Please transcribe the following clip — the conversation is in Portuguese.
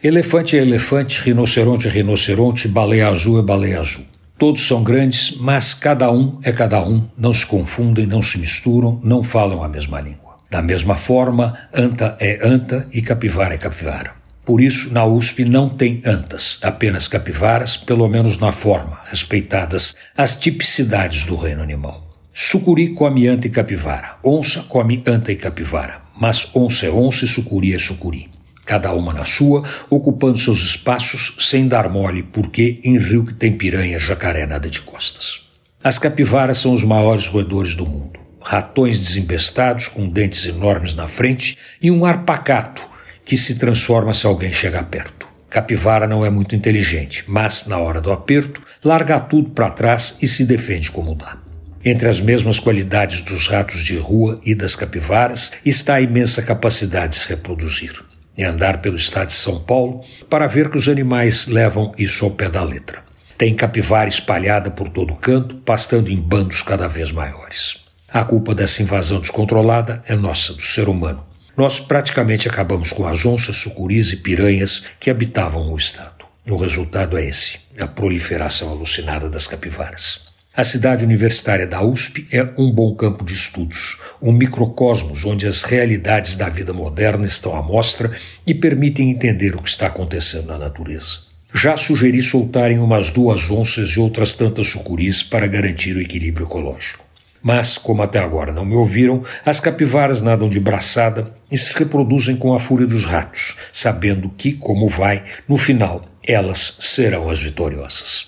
Elefante é elefante, rinoceronte é rinoceronte, baleia azul é baleia azul. Todos são grandes, mas cada um é cada um, não se confundem, não se misturam, não falam a mesma língua. Da mesma forma, anta é anta e capivara é capivara. Por isso, na USP não tem antas, apenas capivaras, pelo menos na forma, respeitadas as tipicidades do reino animal. Sucuri come anta e capivara, onça come anta e capivara, mas onça é onça e sucuri é sucuri cada uma na sua, ocupando seus espaços sem dar mole, porque em rio que tem piranha, jacaré nada de costas. As capivaras são os maiores roedores do mundo. Ratões desembestados, com dentes enormes na frente e um ar pacato que se transforma se alguém chegar perto. Capivara não é muito inteligente, mas, na hora do aperto, larga tudo para trás e se defende como dá. Entre as mesmas qualidades dos ratos de rua e das capivaras está a imensa capacidade de se reproduzir em andar pelo estado de São Paulo para ver que os animais levam isso ao pé da letra. Tem capivara espalhada por todo canto, pastando em bandos cada vez maiores. A culpa dessa invasão descontrolada é nossa, do ser humano. Nós praticamente acabamos com as onças, sucuris e piranhas que habitavam o estado. O resultado é esse: a proliferação alucinada das capivaras. A cidade universitária da USP é um bom campo de estudos, um microcosmos onde as realidades da vida moderna estão à mostra e permitem entender o que está acontecendo na natureza. Já sugeri soltarem umas duas onças e outras tantas sucuris para garantir o equilíbrio ecológico. Mas, como até agora não me ouviram, as capivaras nadam de braçada e se reproduzem com a fúria dos ratos, sabendo que, como vai, no final, elas serão as vitoriosas.